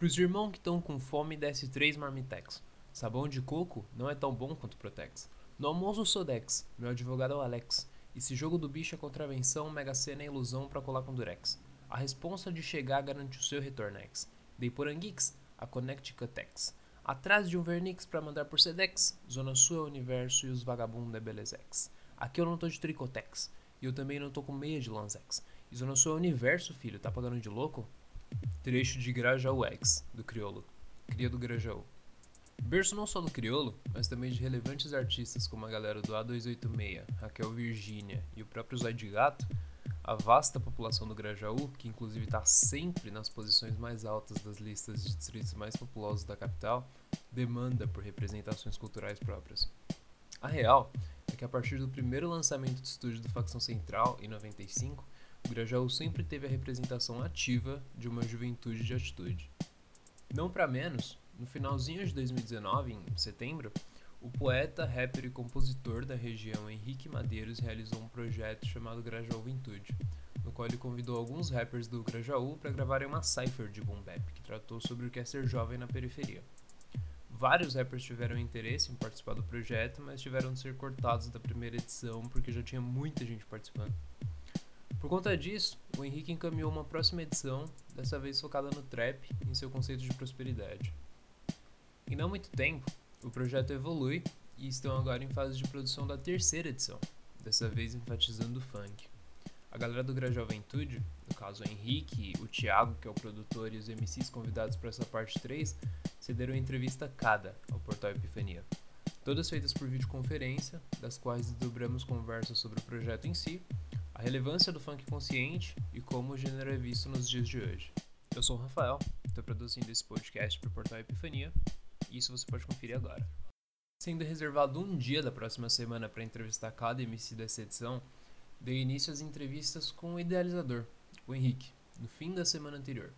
Pros irmãos que estão com fome, desce três marmitex. Sabão de coco não é tão bom quanto Protex. No almoço Sodex, meu advogado é o Alex. E se jogo do bicho é contravenção, Mega Sena é ilusão pra colar com Durex. A responsa de chegar garante o seu retornex. Dei por Anguix, a Connecticutex. Atrás de um Vernix pra mandar por Sedex, Zona Sul é o universo e os vagabundos é Belezex. Aqui eu não tô de Tricotex, e eu também não tô com meia de Lanzex. E Zona Sul é o universo, filho, tá pagando de louco? Trecho de Grajaú X, do Criolo. Cria do Grajaú. Berço não só do criolo, mas também de relevantes artistas como a galera do A286, Raquel Virgínia e o próprio Zóio Gato, a vasta população do Grajaú, que inclusive está sempre nas posições mais altas das listas de distritos mais populosos da capital, demanda por representações culturais próprias. A real é que a partir do primeiro lançamento de estúdio do Facção Central, em 95, o Grajaú sempre teve a representação ativa de uma juventude de atitude. Não para menos, no finalzinho de 2019, em setembro, o poeta, rapper e compositor da região Henrique Madeiros realizou um projeto chamado Grajaú Vintude, no qual ele convidou alguns rappers do Grajaú para gravarem uma cipher de boom bap, que tratou sobre o que é ser jovem na periferia. Vários rappers tiveram interesse em participar do projeto, mas tiveram de ser cortados da primeira edição porque já tinha muita gente participando. Por conta disso, o Henrique encaminhou uma próxima edição, dessa vez focada no trap e em seu conceito de prosperidade. Em não muito tempo, o projeto evolui e estão agora em fase de produção da terceira edição, dessa vez enfatizando o funk. A galera do Gra Juventude, no caso o Henrique, o Thiago, que é o produtor, e os MCs convidados para essa parte 3, cederam entrevista cada ao portal Epifania. Todas feitas por videoconferência, das quais desdobramos conversas sobre o projeto em si a relevância do funk consciente e como o gênero é visto nos dias de hoje. Eu sou o Rafael, estou produzindo esse podcast para o portal Epifania, e isso você pode conferir agora. Sendo reservado um dia da próxima semana para entrevistar cada MC dessa edição, dei início às entrevistas com o idealizador, o Henrique, no fim da semana anterior.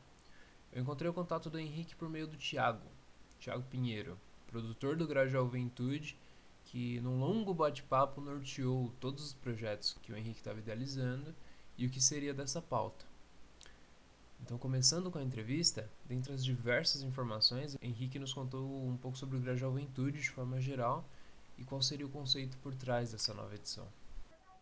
Eu encontrei o contato do Henrique por meio do Thiago, Thiago Pinheiro, produtor do Gradual Juventude que num longo bate-papo norteou todos os projetos que o Henrique estava idealizando e o que seria dessa pauta. Então, começando com a entrevista, dentre as diversas informações, Henrique nos contou um pouco sobre o Gra Juventude de forma geral e qual seria o conceito por trás dessa nova edição.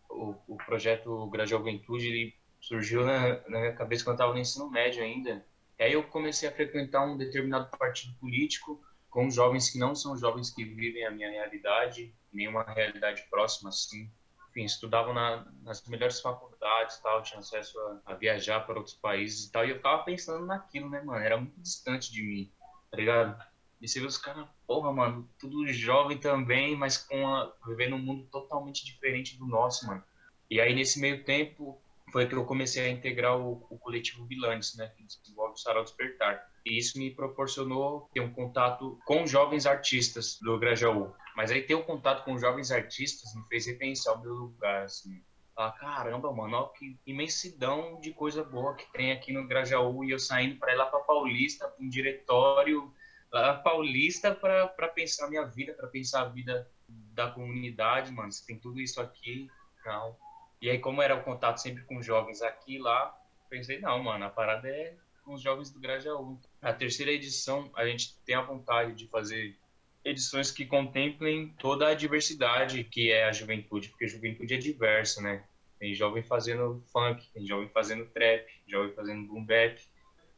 O, o projeto Gra Juventude surgiu na, na minha cabeça quando eu estava no ensino médio ainda. E aí eu comecei a frequentar um determinado partido político com jovens que não são jovens que vivem a minha realidade, nenhuma realidade próxima assim. Enfim, estudavam na, nas melhores faculdades, tal, tinha acesso a, a, viajar para outros países e tal, e eu ficava pensando naquilo, né, mano? Era muito distante de mim, tá ligado? E você vê os caras, porra, mano, tudo jovem também, mas com a, vivendo um mundo totalmente diferente do nosso, mano. E aí, nesse meio tempo, foi que eu comecei a integrar o, o coletivo Bilantes, né, que desenvolve o Sarau Despertar. E isso me proporcionou ter um contato com jovens artistas do Grajaú. Mas aí ter um contato com jovens artistas me fez repensar o meu lugar, assim. Ah, caramba, mano, que imensidão de coisa boa que tem aqui no Grajaú e eu saindo para ir lá para Paulista, para um diretório lá Paulista para pensar minha vida, para pensar a vida da comunidade, mano. Você tem tudo isso aqui, não. E aí, como era o contato sempre com jovens aqui e lá, pensei, não, mano, a parada é com os jovens do Grajaú. Na terceira edição, a gente tem a vontade de fazer edições que contemplem toda a diversidade que é a juventude, porque a juventude é diversa, né? Tem jovem fazendo funk, tem jovem fazendo trap, jovem fazendo boom bap.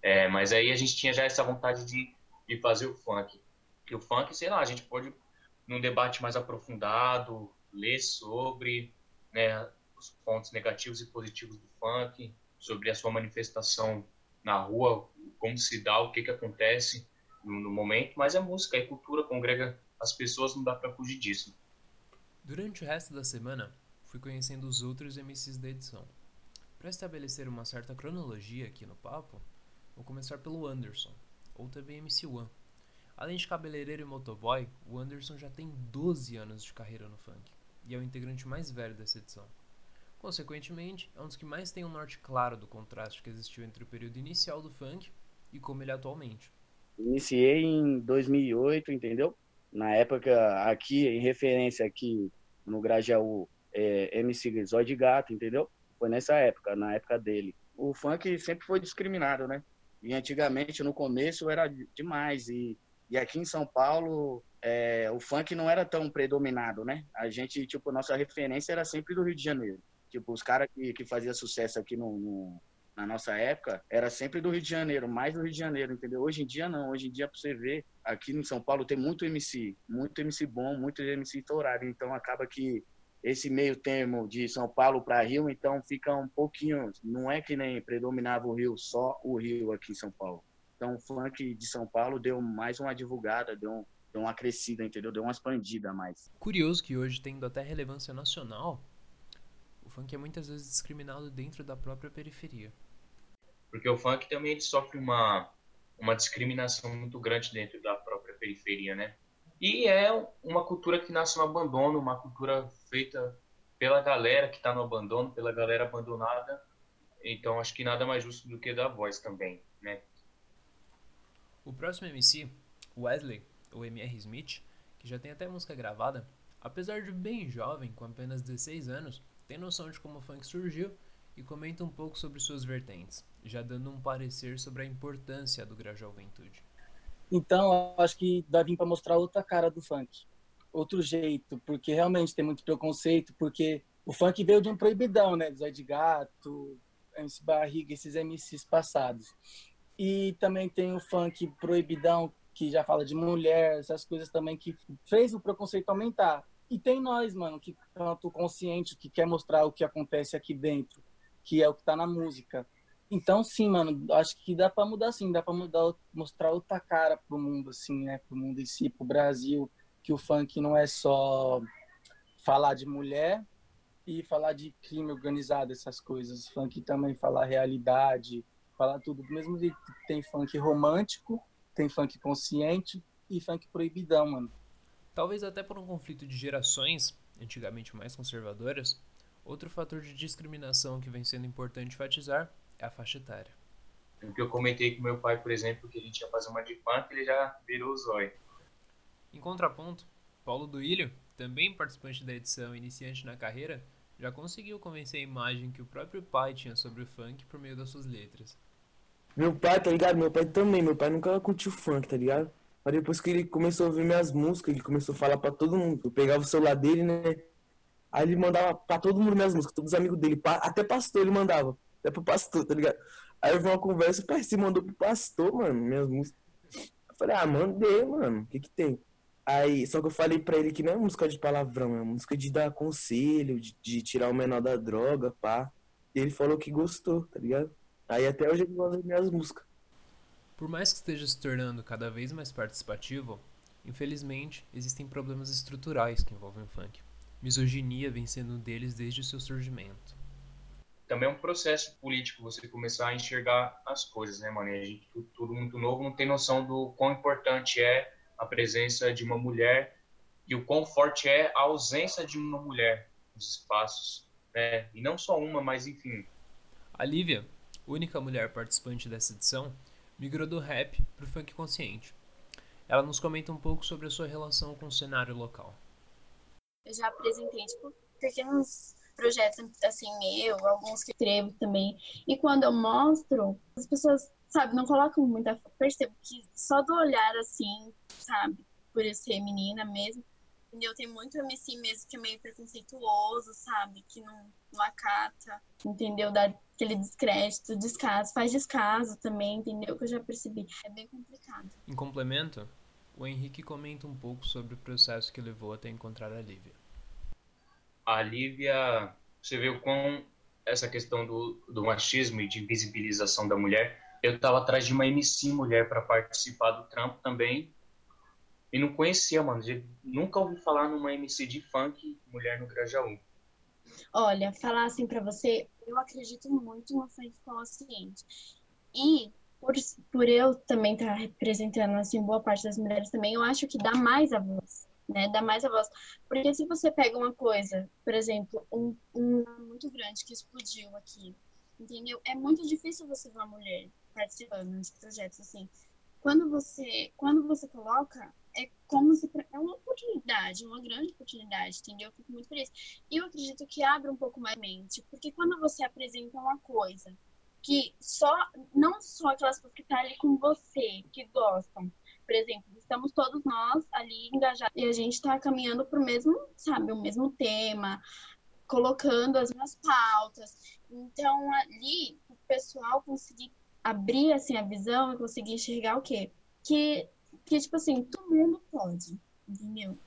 É, mas aí a gente tinha já essa vontade de, de fazer o funk. E o funk, sei lá, a gente pode, num debate mais aprofundado, ler sobre né, os pontos negativos e positivos do funk, sobre a sua manifestação na rua, como se dá, o que, que acontece no, no momento, mas a música e cultura congrega as pessoas, não dá para fugir disso. Durante o resto da semana, fui conhecendo os outros MCs da edição. Para estabelecer uma certa cronologia aqui no papo, vou começar pelo Anderson, ou também MC One. Além de cabeleireiro e motoboy, o Anderson já tem 12 anos de carreira no funk e é o integrante mais velho dessa edição. Consequentemente, é um dos que mais tem um norte claro do contraste que existiu entre o período inicial do funk e como ele é atualmente. Iniciei em 2008, entendeu? Na época, aqui, em referência aqui no Grajaú, é, MC Zóio de Gato, entendeu? Foi nessa época, na época dele. O funk sempre foi discriminado, né? E antigamente, no começo, era demais. E, e aqui em São Paulo, é, o funk não era tão predominado, né? A gente, tipo, nossa referência era sempre do Rio de Janeiro. Tipo, os caras que, que faziam sucesso aqui no, no, na nossa época era sempre do Rio de Janeiro, mais do Rio de Janeiro, entendeu? Hoje em dia não, hoje em dia pra você ver, aqui em São Paulo tem muito MC, muito MC bom, muito MC estourado, então acaba que esse meio termo de São Paulo para Rio, então fica um pouquinho, não é que nem predominava o Rio, só o Rio aqui em São Paulo. Então o funk de São Paulo deu mais uma divulgada, deu, um, deu uma crescida, entendeu? Deu uma expandida mais. Curioso que hoje, tendo até relevância nacional, funk é muitas vezes discriminado dentro da própria periferia. Porque o funk também sofre uma, uma discriminação muito grande dentro da própria periferia, né? E é uma cultura que nasce no abandono, uma cultura feita pela galera que está no abandono, pela galera abandonada. Então acho que nada mais justo do que dar voz também, né? O próximo MC, Wesley, ou MR Smith, que já tem até música gravada, apesar de bem jovem, com apenas 16 anos, tem noção de como o funk surgiu e comenta um pouco sobre suas vertentes, já dando um parecer sobre a importância do Grajaú Juventude. Então, acho que dá para mostrar outra cara do funk, outro jeito, porque realmente tem muito preconceito, porque o funk veio de um proibidão, né? Do Zé de Gato, MC Barriga, esses MCs passados. E também tem o funk proibidão, que já fala de mulher, essas coisas também que fez o preconceito aumentar. E tem nós, mano, que canto consciente, que quer mostrar o que acontece aqui dentro, que é o que tá na música. Então, sim, mano, acho que dá para mudar sim, dá para mudar, mostrar outra cara pro mundo, assim, né? Pro mundo em si, pro Brasil, que o funk não é só falar de mulher e falar de crime organizado, essas coisas. Funk também fala realidade, fala tudo. Do mesmo que tem funk romântico, tem funk consciente e funk proibidão, mano. Talvez até por um conflito de gerações, antigamente mais conservadoras, outro fator de discriminação que vem sendo importante enfatizar é a faixa etária. O que eu comentei com meu pai, por exemplo, que a gente ia fazer uma de funk, ele já virou o zóio. Em contraponto, Paulo Duílio, também participante da edição iniciante na carreira, já conseguiu convencer a imagem que o próprio pai tinha sobre o funk por meio das suas letras. Meu pai, tá ligado? Meu pai também. Meu pai nunca curtiu funk, tá ligado? Mas depois que ele começou a ouvir minhas músicas, ele começou a falar pra todo mundo. Eu pegava o celular dele, né? Aí ele mandava pra todo mundo minhas músicas, todos os amigos dele. Até pastor ele mandava é pro pastor, tá ligado? Aí eu vi uma conversa, o se mandou pro pastor, mano, minhas músicas. Eu falei, ah, mandei, mano, o que que tem? Aí, só que eu falei pra ele que não é música de palavrão, é música de dar conselho, de, de tirar o menor da droga, pá. E ele falou que gostou, tá ligado? Aí até hoje ele gosta das minhas músicas. Por mais que esteja se tornando cada vez mais participativo, infelizmente existem problemas estruturais que envolvem o funk. Misoginia vem sendo um deles desde o seu surgimento também é um processo político você começar a enxergar as coisas, né, mano? E a gente, tudo, muito novo, não tem noção do quão importante é a presença de uma mulher e o quão forte é a ausência de uma mulher nos espaços, né? E não só uma, mas enfim. A Lívia, única mulher participante dessa edição, migrou do rap para o funk consciente. Ela nos comenta um pouco sobre a sua relação com o cenário local. Eu já apresentei, tipo, pequenos projetos assim meu, alguns que escrevo também. E quando eu mostro, as pessoas, sabe, não colocam muita. Percebo que só do olhar assim, sabe, por eu ser menina mesmo, entendeu? Tem muito MC mesmo que é meio preconceituoso, sabe? Que não, não acata, entendeu? Dá aquele descrédito, descaso, faz descaso também, entendeu? Que eu já percebi. É bem complicado. Em complemento, o Henrique comenta um pouco sobre o processo que levou até encontrar a Lívia a Lívia, você vê o quão essa questão do, do machismo e de invisibilização da mulher. Eu estava atrás de uma MC mulher para participar do trampo também. E não conhecia, mano. Nunca ouvi falar numa MC de funk mulher no Grajaú. Olha, falar assim para você, eu acredito muito no funk consciente. E por, por eu também estar tá representando assim boa parte das mulheres também, eu acho que dá mais a voz né? Dá mais a voz. Porque se você pega uma coisa, por exemplo, um, um muito grande que explodiu aqui, entendeu? É muito difícil você ver uma mulher participando de projetos assim. Quando você, quando você coloca, é como se é uma oportunidade, uma grande oportunidade, entendeu? Eu fico muito feliz. E eu acredito que abre um pouco mais a mente, porque quando você apresenta uma coisa que só, não só aquelas pessoas que estão tá ali com você, que gostam. Por exemplo, estamos todos nós ali engajados e a gente está caminhando para o mesmo, sabe, o mesmo tema, colocando as mesmas pautas. Então, ali, o pessoal conseguir abrir, assim, a visão e conseguir enxergar o quê? Que, que tipo assim, todo mundo pode, entendeu?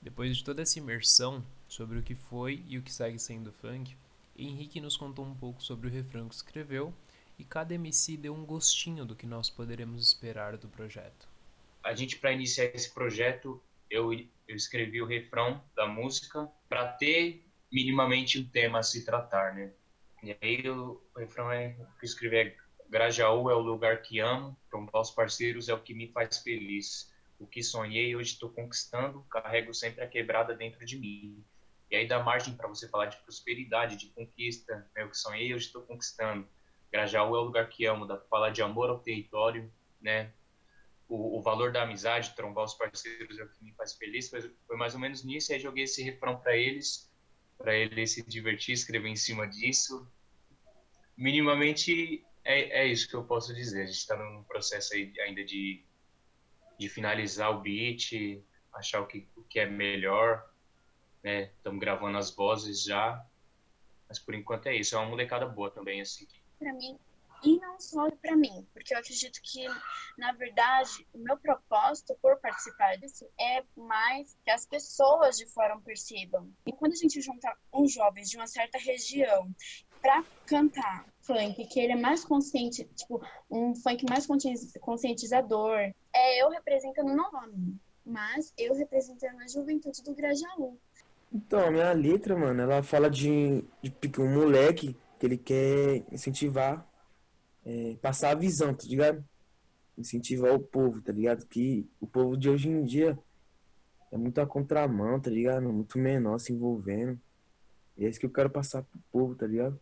Depois de toda essa imersão sobre o que foi e o que segue sendo funk, Henrique nos contou um pouco sobre o refrão que escreveu e cada MC deu um gostinho do que nós poderemos esperar do projeto. A gente, para iniciar esse projeto, eu, eu escrevi o refrão da música para ter minimamente um tema a se tratar, né? E aí o, refrão é, que eu escrevi é Grajaú é o lugar que amo, trombar os parceiros é o que me faz feliz. O que sonhei hoje estou conquistando, carrego sempre a quebrada dentro de mim. E aí dá margem para você falar de prosperidade, de conquista. Né? O que sonhei hoje estou conquistando. Grajaú é o lugar que amo, dá para falar de amor ao território, né? O, o, valor da amizade, trombar os parceiros é o que me faz feliz. Foi, foi mais ou menos nisso. E aí joguei esse refrão para eles, para eles se divertir, escrever em cima disso. Minimamente é, é isso que eu posso dizer. A gente está num processo ainda de de finalizar o beat, achar o que, o que é melhor, né? Estamos gravando as vozes já, mas por enquanto é isso. É uma molecada boa também, assim. Para mim, e não só para mim, porque eu acredito que, na verdade, o meu propósito por participar disso é mais que as pessoas de fora percebam. E quando a gente junta uns jovens de uma certa região para cantar funk, que ele é mais consciente, tipo, um funk mais conscientizador, é eu representando não nome, mas eu representando a juventude do Grajaú. Então, a minha letra, mano, ela fala de, de um moleque que ele quer incentivar, é, passar a visão, tá ligado? Incentivar o povo, tá ligado? Que o povo de hoje em dia é muito a contramão, tá ligado? Muito menor se envolvendo. E é isso que eu quero passar pro povo, tá ligado?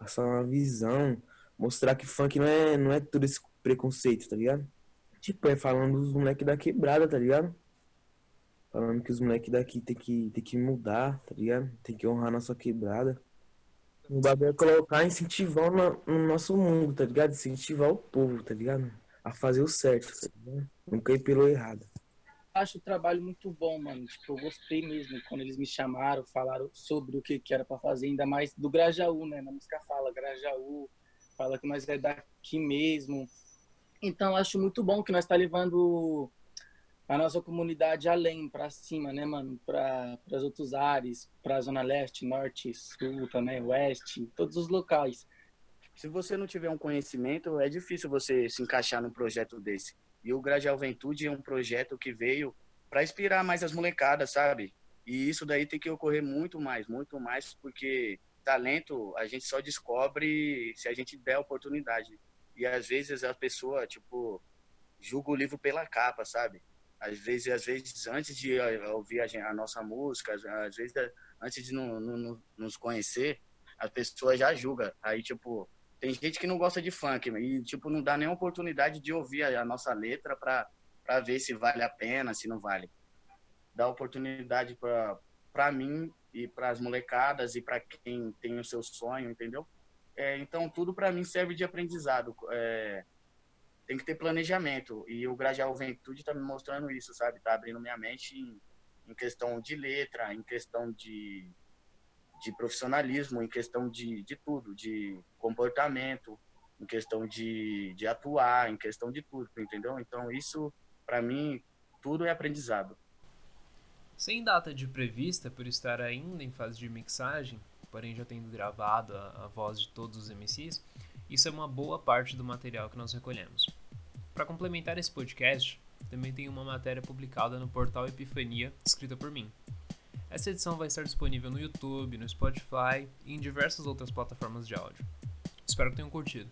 Passar uma visão, mostrar que funk não é, não é tudo esse preconceito, tá ligado? Tipo, é falando dos moleques da quebrada, tá ligado? Falando que os moleques daqui tem que, tem que mudar, tá ligado? Tem que honrar nossa quebrada. O bagulho é colocar, incentivar no, no, nosso mundo, tá ligado? Incentivar o povo, tá ligado? A fazer o certo, tá ligado? Nunca ir pelo errado. Acho o trabalho muito bom, mano. Tipo, eu gostei mesmo quando eles me chamaram, falaram sobre o que, que era para fazer, ainda mais do Grajaú, né? Na música fala Grajaú, fala que nós é daqui mesmo. Então, acho muito bom que nós tá levando a nossa comunidade além, para cima, né, mano? Para os outros ares, para Zona Leste, Norte, Sul também, Oeste, todos os locais. Se você não tiver um conhecimento, é difícil você se encaixar num projeto desse. E o Grade Juventude é um projeto que veio para inspirar mais as molecadas, sabe? E isso daí tem que ocorrer muito mais, muito mais, porque talento a gente só descobre se a gente der oportunidade. E às vezes a pessoa, tipo, julga o livro pela capa, sabe? às vezes, às vezes antes de ouvir a, a nosa música, às vezes antes de nos conhecer, a pessoa já julga. Aí, tipo, tem gente que não gosta de funk e, tipo, não dá nem oportunidade de ouvir a, a nossa letra para ver se vale a pena, se não vale. Dá oportunidade para mim e para as molecadas e para quem tem o seu sonho, entendeu? É, então, tudo para mim serve de aprendizado. É, tem que ter planejamento. E o Grajaú Juventude está me mostrando isso, sabe? Está abrindo minha mente em, em, questão de letra, em questão de, de profissionalismo, em questão de, de tudo, de comportamento, em questão de, de atuar, em questão de tudo, entendeu? Então, isso, para mim, tudo é aprendizado. Sem data de prevista, por estar ainda em fase de mixagem, porém já tendo gravado a, a voz de todos os MCs, isso é uma boa parte do material que nós recolhemos. Para complementar esse podcast, também tem uma matéria publicada no portal Epifania, escrita por mim. Essa edição vai estar disponível no YouTube, no Spotify e em diversas outras plataformas de áudio. Espero que tenham curtido.